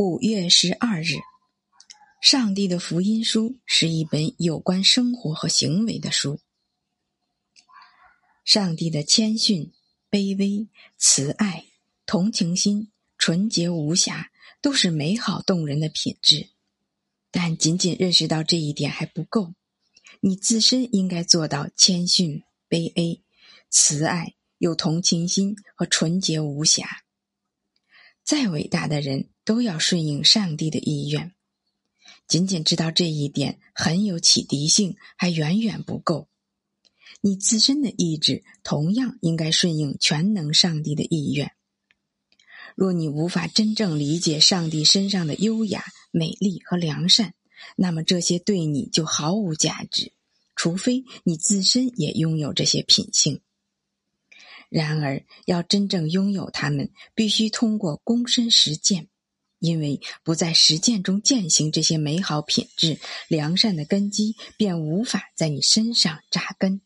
五月十二日，上帝的福音书是一本有关生活和行为的书。上帝的谦逊、卑微、慈爱、同情心、纯洁无瑕，都是美好动人的品质。但仅仅认识到这一点还不够，你自身应该做到谦逊、卑微、慈爱、有同情心和纯洁无瑕。再伟大的人。都要顺应上帝的意愿。仅仅知道这一点很有启迪性，还远远不够。你自身的意志同样应该顺应全能上帝的意愿。若你无法真正理解上帝身上的优雅、美丽和良善，那么这些对你就毫无价值，除非你自身也拥有这些品性。然而，要真正拥有它们，必须通过躬身实践。因为不在实践中践行这些美好品质，良善的根基便无法在你身上扎根。